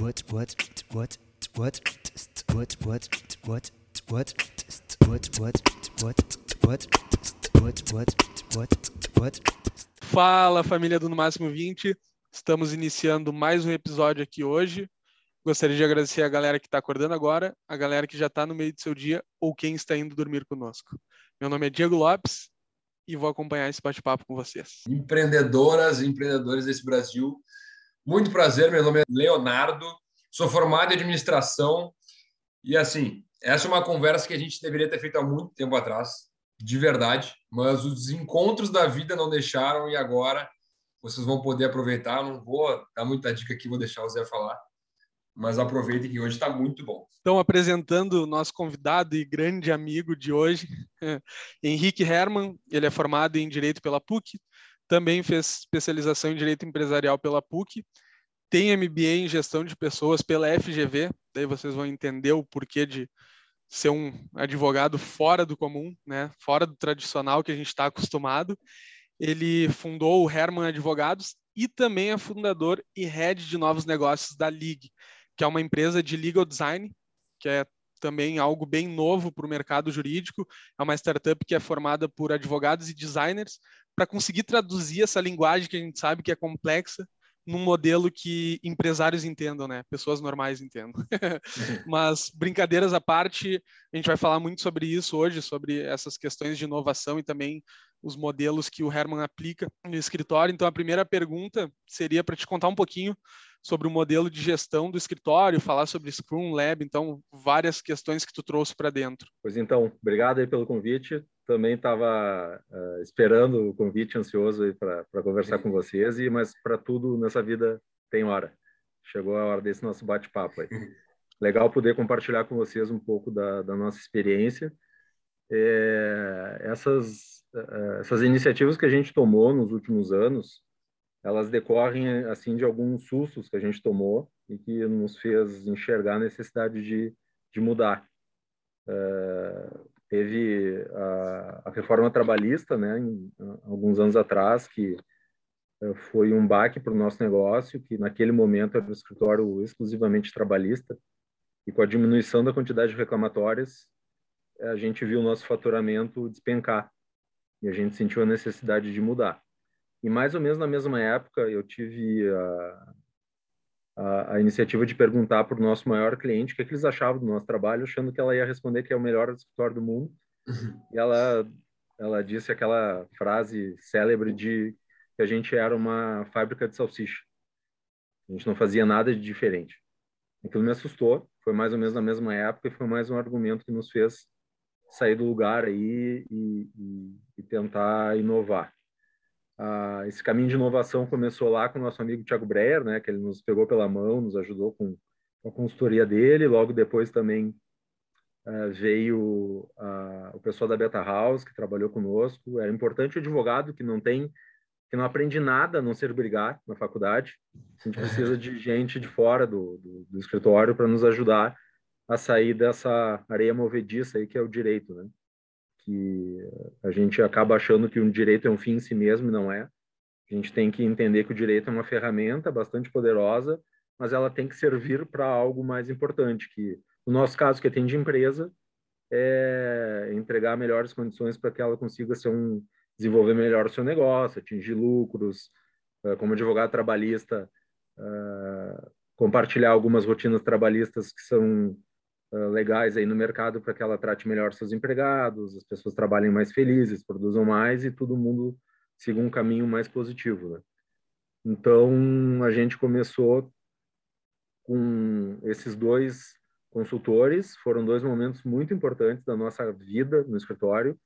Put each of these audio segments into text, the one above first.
what what what what what what what what what what what what what what Fala família do No Máximo 20, estamos iniciando mais um episódio aqui hoje. Gostaria de agradecer a galera que está acordando agora, a galera que já está no meio do seu dia ou quem está indo dormir conosco. Meu nome é Diego Lopes e vou acompanhar esse bate-papo com vocês. Empreendedoras e empreendedores desse Brasil, muito prazer, meu nome é Leonardo, sou formado em administração e assim, essa é uma conversa que a gente deveria ter feito há muito tempo atrás, de verdade, mas os encontros da vida não deixaram e agora vocês vão poder aproveitar. Não vou dar muita dica aqui, vou deixar o Zé falar, mas aproveitem que hoje está muito bom. Então, apresentando o nosso convidado e grande amigo de hoje, Henrique Hermann, ele é formado em Direito pela PUC, também fez especialização em Direito Empresarial pela PUC, tem MBA em Gestão de Pessoas pela FGV, daí vocês vão entender o porquê de ser um advogado fora do comum, né? fora do tradicional que a gente está acostumado. Ele fundou o Herman Advogados e também é fundador e head de novos negócios da League, que é uma empresa de legal design, que é também algo bem novo para o mercado jurídico. É uma startup que é formada por advogados e designers para conseguir traduzir essa linguagem que a gente sabe que é complexa num modelo que empresários entendam, né? Pessoas normais entendam. Mas brincadeiras à parte, a gente vai falar muito sobre isso hoje, sobre essas questões de inovação e também os modelos que o Herman aplica no escritório. Então a primeira pergunta seria para te contar um pouquinho sobre o modelo de gestão do escritório, falar sobre Scrum Lab, então várias questões que tu trouxe para dentro. Pois então, obrigado aí pelo convite também estava uh, eh, esperando o convite, ansioso para conversar com vocês, e mas para tudo nessa vida tem hora. Chegou a hora desse nosso bate-papo aí. Legal poder compartilhar com vocês um pouco da, da nossa experiência. É, essas, uh, essas iniciativas que a gente tomou nos últimos anos, elas decorrem assim de alguns sustos que a gente tomou e que nos fez enxergar a necessidade de, de mudar. Uh, teve a, a, reforma trabalhista, né, em, alguns anos atrás, que eh, foi um baque para o nosso negócio, que naquele momento era um escritório exclusivamente trabalhista, e com a diminuição da quantidade de reclamatórias, a gente viu o nosso faturamento despencar, e a gente sentiu a necessidade de mudar. E mais ou menos na mesma época, eu tive a, a, a iniciativa de perguntar para o nosso maior cliente o que, é que, eles achavam do nosso trabalho, achando que ela ia responder que é o melhor escritório do mundo. Uhum. E ela, ela disse aquela frase célebre de que a gente era uma fábrica de salsicha. A gente não fazia nada de diferente. Aquilo me assustou. Foi mais ou menos na mesma época e foi mais um argumento que nos fez sair do lugar aí e, e, e tentar inovar. Ah, esse caminho de inovação começou lá com o nosso amigo Thiago Breyer, né, que ele nos pegou pela mão, nos ajudou com a consultoria dele. Logo depois também ah, veio ah, o pessoal da Beta House, que trabalhou conosco. Era importante o advogado que não tem, que não aprende nada a não ser brigar na faculdade. A gente precisa de gente de fora do, do, do escritório para nos ajudar a sair dessa areia movediça aí que é o direito, né? Que a gente acaba achando que um direito é um fim em si mesmo e não é. A gente tem que entender que o direito é uma ferramenta bastante poderosa, mas ela tem que servir para algo mais importante, que no nosso caso, que atende empresa, é entregar melhores condições para que ela consiga ser um, desenvolver melhor o seu negócio, atingir lucros, eh, como advogado trabalhista, eh, compartilhar algumas rotinas trabalhistas que são legais aí no mercado para que ela trate melhor seus empregados, as pessoas trabalhem mais felizes, produzam mais e todo mundo siga um caminho mais positivo. Né? Então, a gente começou com esses dois consultores, foram dois momentos muito importantes da nossa vida no escritório.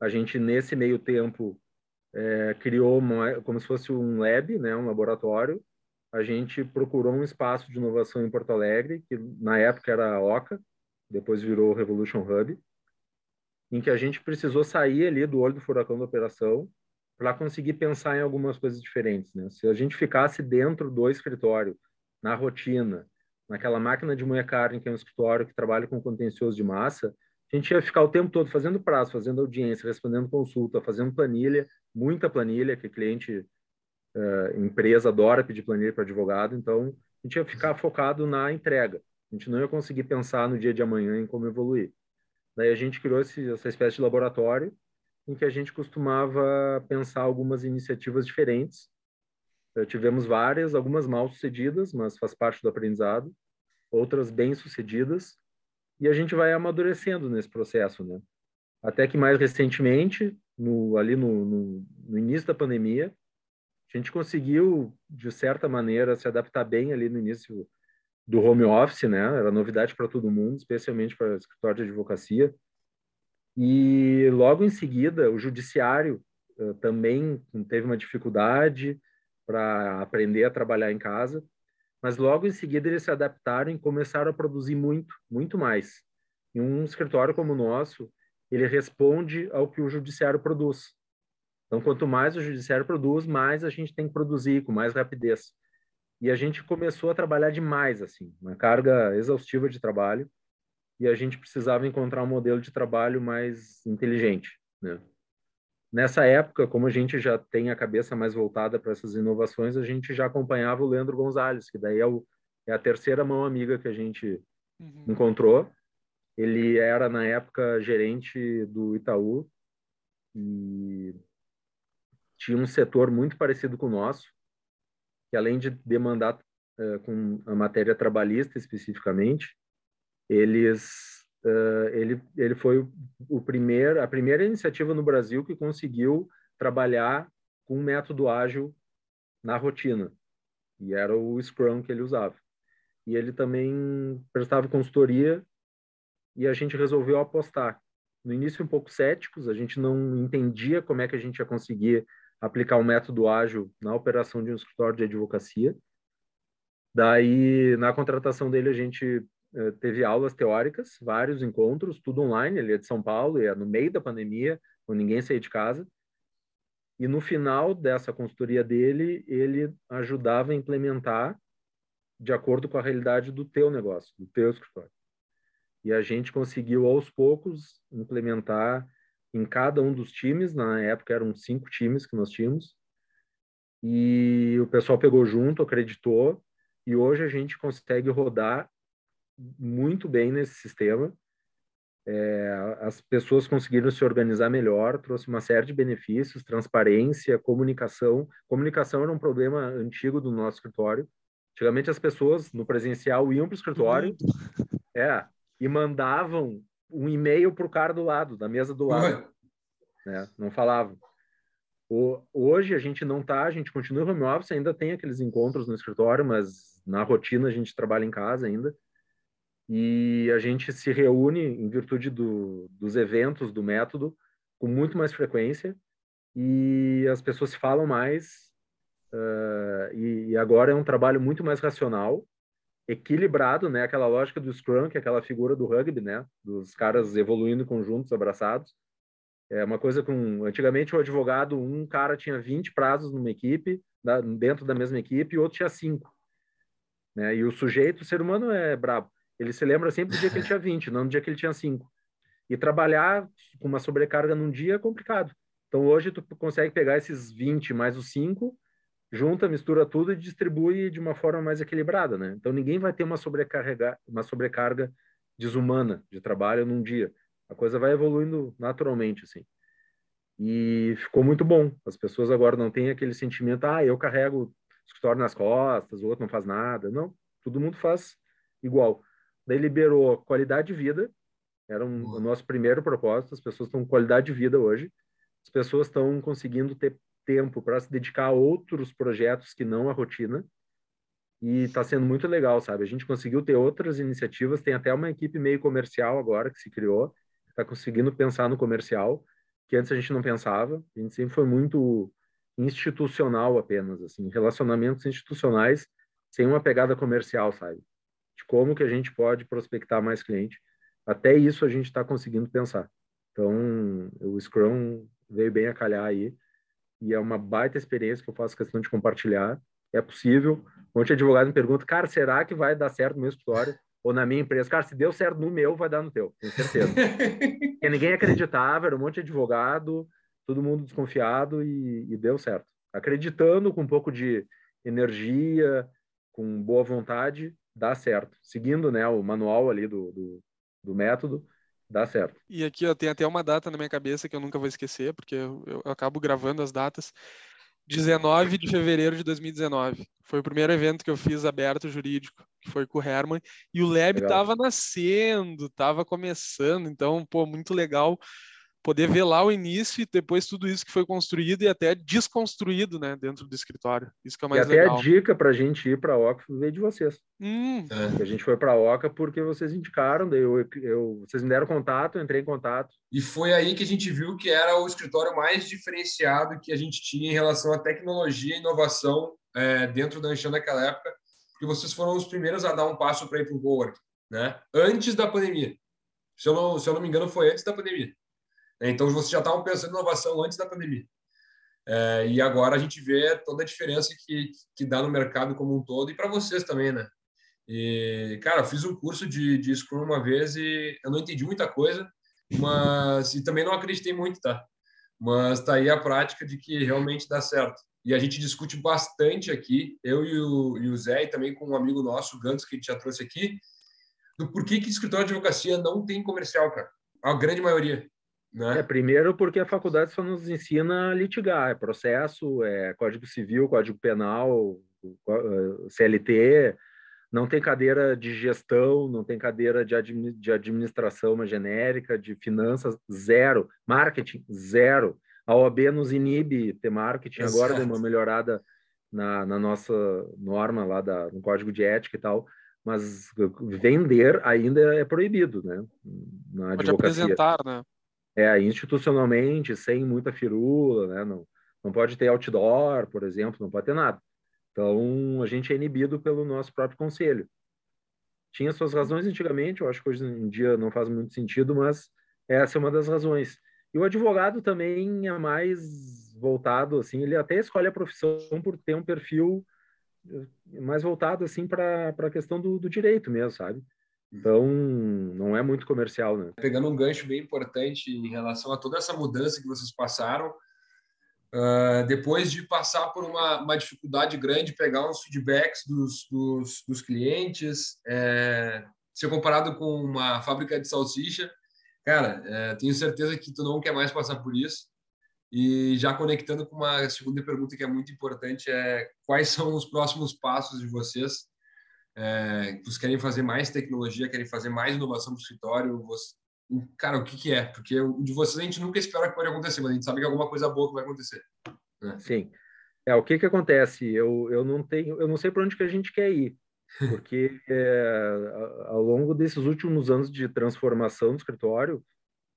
A gente, nesse meio tempo, é, criou uma, como se fosse um lab, né, um laboratório, a gente procurou um espaço de inovação em Porto Alegre, que na época era a OCA, depois virou Revolution Hub, em que a gente precisou sair ali do olho do furacão da operação para conseguir pensar em algumas coisas diferentes. Né? Se a gente ficasse dentro do escritório, na rotina, naquela máquina de moer carne, que é um escritório que trabalha com contencioso de massa, a gente ia ficar o tempo todo fazendo prazo, fazendo audiência, respondendo consulta, fazendo planilha, muita planilha que o cliente uh, empresa adora pedir planilha para advogado, então a gente ia ficar focado na entrega. A gente não ia conseguir pensar no dia de amanhã em como evoluir. Daí a gente criou esse, essa espécie de laboratório em que a gente costumava pensar algumas iniciativas diferentes. Eh, tivemos várias, algumas mal sucedidas, mas faz parte do aprendizado, outras bem sucedidas, e a gente vai amadurecendo nesse processo, né? Até que mais recentemente, no, ali no, no, no início da pandemia, a gente conseguiu, de certa maneira, se adaptar bem ali no início do home office, né? Era novidade para todo mundo, especialmente para o escritório de advocacia. E logo em seguida, o judiciário uh, também teve uma dificuldade para aprender a trabalhar em casa, mas logo em seguida eles se adaptaram e começaram a produzir muito, muito mais. Em um escritório como o nosso, ele responde ao que o judiciário produz. Então, quanto mais o judiciário produz, mais a gente tem que produzir com mais rapidez. E a gente começou a trabalhar demais, assim, uma carga exaustiva de trabalho, e a gente precisava encontrar um modelo de trabalho mais inteligente, né? Nessa época, como a gente já tem a cabeça mais voltada para essas inovações, a gente já acompanhava o Leandro Gonzalez, que daí é, o, é a terceira mão amiga que a gente uhum. encontrou. Ele era, na época, gerente do Itaú e tinha um setor muito parecido com o nosso, que além de demandar uh, com a matéria trabalhista especificamente, eles uh, ele ele foi o, primeiro a primeira iniciativa no Brasil que conseguiu trabalhar com um método ágil na rotina e era o Scrum que ele usava. E ele também prestava consultoria e a gente resolveu apostar. No início um pouco céticos a gente não entendia como é que a gente ia conseguir aplicar o um método ágil na operação de um escritório de advocacia daí na contratação dele a gente eh, teve aulas teóricas, vários encontros, tudo online. Ele é de São Paulo, e é no meio da pandemia, quando ninguém saía de casa. E no final dessa consultoria dele, ele ajudava a implementar de acordo com a realidade do teu negócio, do teu escritório. E a gente conseguiu aos poucos implementar em cada um dos times. Na época eram cinco times que nós tínhamos. E o pessoal pegou junto, acreditou, e hoje a gente consegue rodar muito bem nesse sistema. É, as pessoas conseguiram se organizar melhor, trouxe uma série de benefícios, transparência, comunicação. Comunicação era um problema antigo do nosso escritório. Antigamente as pessoas no presencial iam para o escritório, é, e mandavam um e-mail para o cara do lado, da mesa do lado, né? Não falavam. O, hoje a gente não tá, a gente continua home office, ainda tem aqueles encontros no escritório, mas na rotina a gente trabalha em casa ainda e a gente se reúne em virtude do, dos eventos do método com muito mais frequência e as pessoas falam mais uh, e, e, agora é um trabalho muito mais racional equilibrado né? Aquela lógica do Scrum que é aquela figura do rugby né? Dos caras evoluindo conjuntos abraçados. É uma coisa com antigamente o advogado um cara tinha 20 prazos numa equipe da, dentro da mesma equipe e outro tinha cinco né? E o sujeito o ser humano é brabo. Ele se lembra sempre do dia que ele tinha 20, não do dia que ele tinha 5. E trabalhar com uma sobrecarga num dia é complicado. Então hoje tu consegue pegar esses 20 mais os 5, junta, mistura tudo e distribui de uma forma mais equilibrada, né? Então ninguém vai ter uma sobrecarga, uma sobrecarga desumana de trabalho num dia. A coisa vai evoluindo naturalmente, assim. E ficou muito bom. As pessoas agora não têm aquele sentimento, ah, eu carrego o escritório nas costas, o outro não faz nada. Não, todo mundo faz igual. Daí liberou qualidade de vida, era um, o nosso primeiro propósito. As pessoas estão com qualidade de vida hoje, as pessoas estão conseguindo ter tempo para se dedicar a outros projetos que não a rotina. E está sendo muito legal, sabe? A gente conseguiu ter outras iniciativas, tem até uma equipe meio comercial agora que se criou, está conseguindo pensar no comercial, que antes a gente não pensava. A gente sempre foi muito institucional apenas, assim, relacionamentos institucionais sem uma pegada comercial, sabe? de como que a gente pode prospectar mais cliente. Até isso a gente está conseguindo pensar. Então, o Scrum veio bem a calhar aí e é uma baita experiência que eu faço questão de compartilhar. É possível. Um monte de advogado me pergunta, cara, será que vai dar certo no meu escritório ou na minha empresa? Cara, se deu certo no meu, vai dar no teu, tenho certeza. Porque ninguém acreditava, era um monte de advogado, todo mundo desconfiado e, e deu certo. Acreditando com um pouco de energia, com boa vontade, dá certo. Seguindo né, o manual ali do, do, do método, dá certo. E aqui ó, tem até uma data na minha cabeça que eu nunca vou esquecer, porque eu, eu acabo gravando as datas. 19 de fevereiro de 2019. Foi o primeiro evento que eu fiz aberto jurídico, que foi com o Herman. E o Lab estava nascendo, estava começando. Então, pô, muito legal poder ver lá o início e depois tudo isso que foi construído e até desconstruído, né, dentro do escritório. Isso que é mais e até legal. a dica para a gente ir para a Oca veio de vocês. Hum. É. A gente foi para a Oca porque vocês indicaram, daí eu, eu, vocês me deram contato, eu entrei em contato. E foi aí que a gente viu que era o escritório mais diferenciado que a gente tinha em relação à tecnologia e inovação é, dentro da Anchan naquela época, porque vocês foram os primeiros a dar um passo para ir para o Cowork, né? Antes da pandemia. Se eu, não, se eu não me engano, foi antes da pandemia. Então, vocês já estavam pensando em inovação antes da pandemia. É, e agora a gente vê toda a diferença que, que dá no mercado como um todo e para vocês também, né? E, cara, eu fiz um curso de, de Scrum uma vez e eu não entendi muita coisa, mas e também não acreditei muito, tá? Mas tá aí a prática de que realmente dá certo. E a gente discute bastante aqui, eu e o, e o Zé, e também com um amigo nosso, o Gantz, que a gente já trouxe aqui, do porquê que escritório de advocacia não tem comercial, cara. A grande maioria. Né? É, primeiro porque a faculdade só nos ensina a litigar, é processo, é Código Civil, Código Penal, CLT, não tem cadeira de gestão, não tem cadeira de, admi de administração uma genérica, de finanças, zero, marketing, zero. A OAB nos inibe ter marketing, Exato. agora deu uma melhorada na, na, nossa norma lá da, no código de ética e tal, mas vender ainda é proibido, né? Na Pode advocacia. apresentar, né? É, institucionalmente, sem muita firula, né? Não, não pode ter outdoor, por exemplo, não pode ter nada. Então, a gente é inibido pelo nosso próprio conselho. Tinha suas razões antigamente, eu acho que hoje em dia não faz muito sentido, mas essa é uma das razões. E o advogado também é mais voltado, assim, ele até escolhe a profissão por ter um perfil eh, mais voltado, assim, para a questão do, do direito mesmo, sabe? Então, não é muito comercial, né? Pegando um gancho bem importante em relação a toda essa mudança que vocês passaram, uh, depois de passar por uma, uma, dificuldade grande, pegar uns feedbacks dos, dos, dos clientes, é, ser comparado com uma fábrica de salsicha, cara, é, tenho certeza que tu não quer mais passar por isso. E já conectando com uma segunda pergunta que é muito importante, é quais são os próximos passos de vocês é, vocês querem fazer mais tecnologia, querem fazer mais inovação no escritório, você, cara, o que, que é? Porque de vocês a gente nunca espera que pode acontecer, mas a gente sabe que alguma coisa boa vai acontecer. Né? Sim. É, o que que acontece? Eu, eu não tenho, eu não sei para onde que a gente quer ir, porque é, ao longo desses últimos anos de transformação do escritório,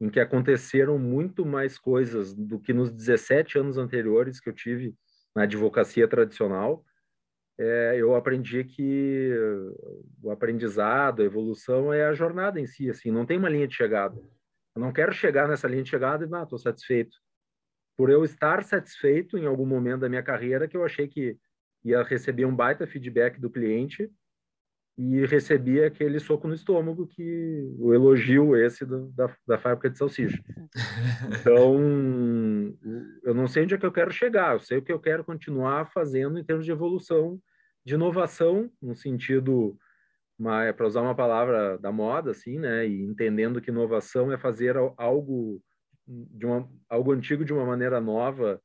em que aconteceram muito mais coisas do que nos 17 anos anteriores que eu tive na advocacia tradicional, é, eu aprendi que o aprendizado, a evolução é a jornada em si, assim, não tem uma linha de chegada. Eu não quero chegar nessa linha de chegada e, ah, estou satisfeito. Por eu estar satisfeito em algum momento da minha carreira, que eu achei que ia receber um baita feedback do cliente e recebi aquele soco no estômago que o elogio esse do, da, da fábrica de salsicha. Então, eu não sei onde é que eu quero chegar, eu sei o que eu quero continuar fazendo em termos de evolução, de inovação, no sentido, para usar uma palavra da moda, assim, né, e entendendo que inovação é fazer algo de uma, algo antigo de uma maneira nova,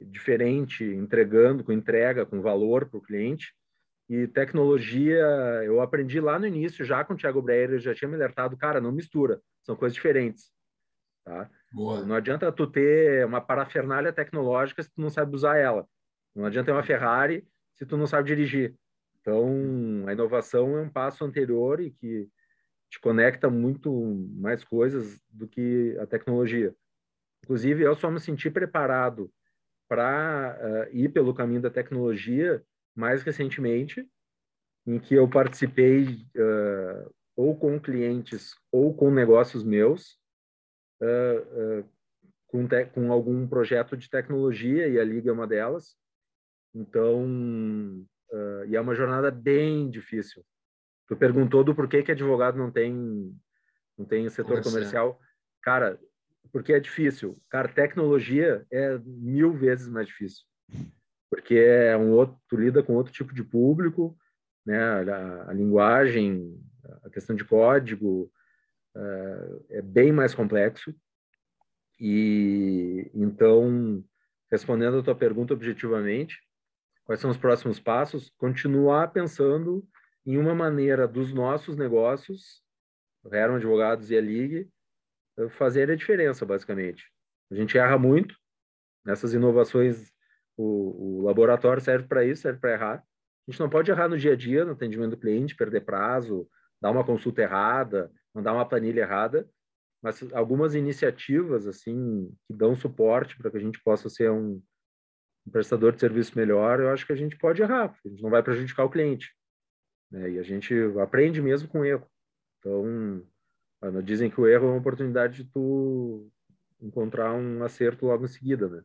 diferente, entregando com entrega, com valor para o cliente, e tecnologia, eu aprendi lá no início, já com o Thiago Breyer, ele já tinha me alertado, cara, não mistura, são coisas diferentes. Tá? Boa. Não adianta tu ter uma parafernália tecnológica se tu não sabe usar ela. Não adianta ter uma Ferrari se tu não sabe dirigir. Então, a inovação é um passo anterior e que te conecta muito mais coisas do que a tecnologia. Inclusive, eu só me senti preparado para uh, ir pelo caminho da tecnologia mais recentemente, em que eu participei uh, ou com clientes ou com negócios meus, uh, uh, com, com algum projeto de tecnologia, e a Liga é uma delas. Então, e é uma jornada bem difícil. Tu perguntou do porquê que advogado não tem não tem setor comercial. comercial. Cara, porque é difícil. Cara, tecnologia é mil vezes mais difícil porque é um outro, tu lida com outro tipo de público, né? A, a linguagem, a questão de código uh, é bem mais complexo. E então, respondendo a tua pergunta objetivamente, quais são os próximos passos? Continuar pensando em uma maneira dos nossos negócios, Herman Advogados e a Ligue, fazer a diferença, basicamente. A gente erra muito nessas inovações. O, o laboratório serve para isso, serve para errar. A gente não pode errar no dia a dia, no atendimento do cliente, perder prazo, dar uma consulta errada, mandar uma planilha errada, mas algumas iniciativas assim que dão suporte para que a gente possa ser um, um, prestador de serviço melhor, eu acho que a gente pode errar, a gente não vai prejudicar o cliente, né? E a gente aprende mesmo com erro. Então, dizem que o erro é uma oportunidade de tu encontrar um acerto logo em seguida, né?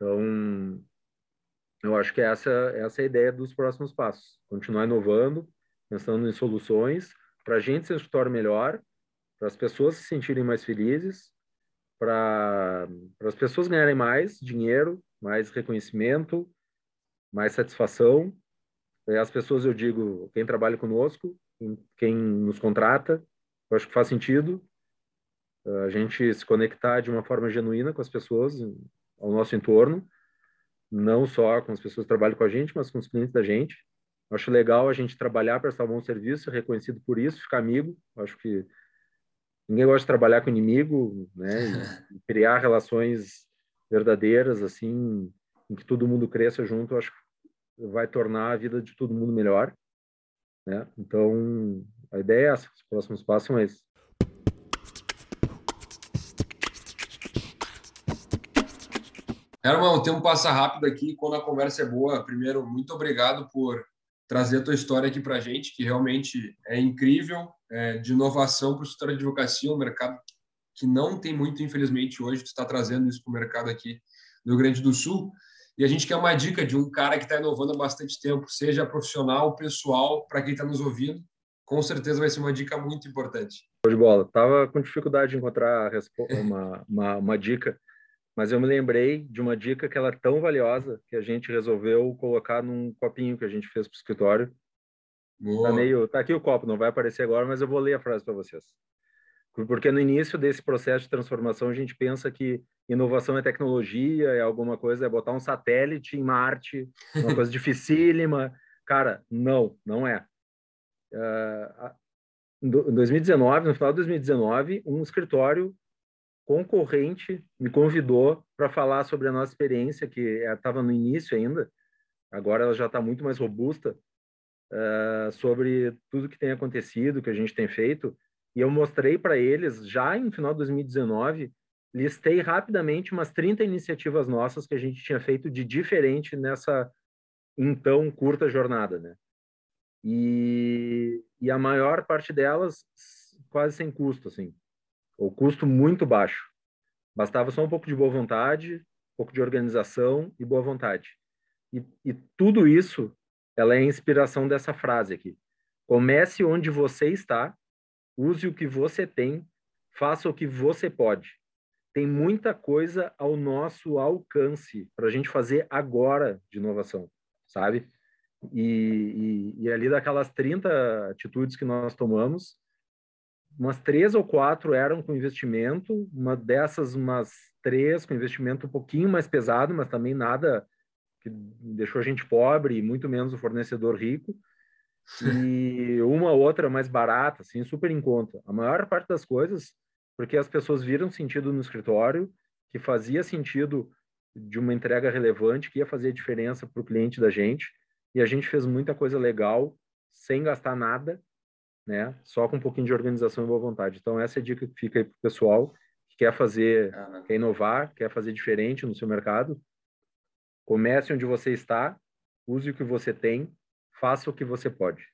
Então, eu acho que essa, essa é a ideia dos próximos passos. Continuar inovando, pensando em soluções para a gente ser um melhor, para as pessoas se sentirem mais felizes, para as pessoas ganharem mais dinheiro, mais reconhecimento, mais satisfação. E as pessoas, eu digo, quem trabalha conosco, quem nos contrata, eu acho que faz sentido a gente se conectar de uma forma genuína com as pessoas ao nosso entorno, não só com as pessoas que trabalham com a gente, mas com os clientes da gente. Acho legal a gente trabalhar, prestar um bom serviço, ser reconhecido por isso, ficar amigo. Acho que ninguém gosta de trabalhar com inimigo, né? E criar relações verdadeiras, assim, em que todo mundo cresça junto. Acho que vai tornar a vida de todo mundo melhor, né? Então, a ideia é essa. Os próximos passos são esses. Herman, o tempo passa rápido aqui quando a conversa é boa. Primeiro, muito obrigado por trazer a tua história aqui para a gente, que realmente é incrível, é, de inovação para o setor de advocacia, um mercado que não tem muito, infelizmente, hoje. Tu está trazendo isso para o mercado aqui do Rio Grande do Sul. E a gente quer uma dica de um cara que está inovando há bastante tempo, seja profissional, pessoal, para quem está nos ouvindo. Com certeza vai ser uma dica muito importante. Show de bola. Tava com dificuldade de encontrar uma, uma, uma dica mas eu me lembrei de uma dica que ela é tão valiosa que a gente resolveu colocar num copinho que a gente fez para o escritório. Tá, meio, tá aqui o copo, não vai aparecer agora, mas eu vou ler a frase para vocês. Porque no início desse processo de transformação a gente pensa que inovação é tecnologia, é alguma coisa, é botar um satélite em Marte, uma coisa dificílima. Cara, não, não é. Uh, em 2019, no final de 2019, um escritório concorrente me convidou para falar sobre a nossa experiência, que estava no início ainda, agora ela já está muito mais robusta, uh, sobre tudo que tem acontecido, que a gente tem feito. E eu mostrei para eles, já em final de 2019, listei rapidamente umas 30 iniciativas nossas que a gente tinha feito de diferente nessa então curta jornada, né? E, e a maior parte delas quase sem custo, assim o custo muito baixo. Bastava só um pouco de boa vontade, um pouco de organização e boa vontade. E, e tudo isso, ela é a inspiração dessa frase aqui. Comece onde você está, use o que você tem, faça o que você pode. Tem muita coisa ao nosso alcance para a gente fazer agora de inovação, sabe? E, e, e ali daquelas 30 atitudes que nós tomamos, umas três ou quatro eram com investimento, uma dessas, umas três com investimento um pouquinho mais pesado, mas também nada que deixou a gente pobre, e muito menos o fornecedor rico, e uma outra mais barata, assim, super em conta. A maior parte das coisas, porque as pessoas viram sentido no escritório, que fazia sentido de uma entrega relevante, que ia fazer diferença para o cliente da gente, e a gente fez muita coisa legal, sem gastar nada, né? Só com um pouquinho de organização e boa vontade. Então, essa é a dica que fica aí para o pessoal que quer fazer, quer inovar, quer fazer diferente no seu mercado. Comece onde você está, use o que você tem, faça o que você pode.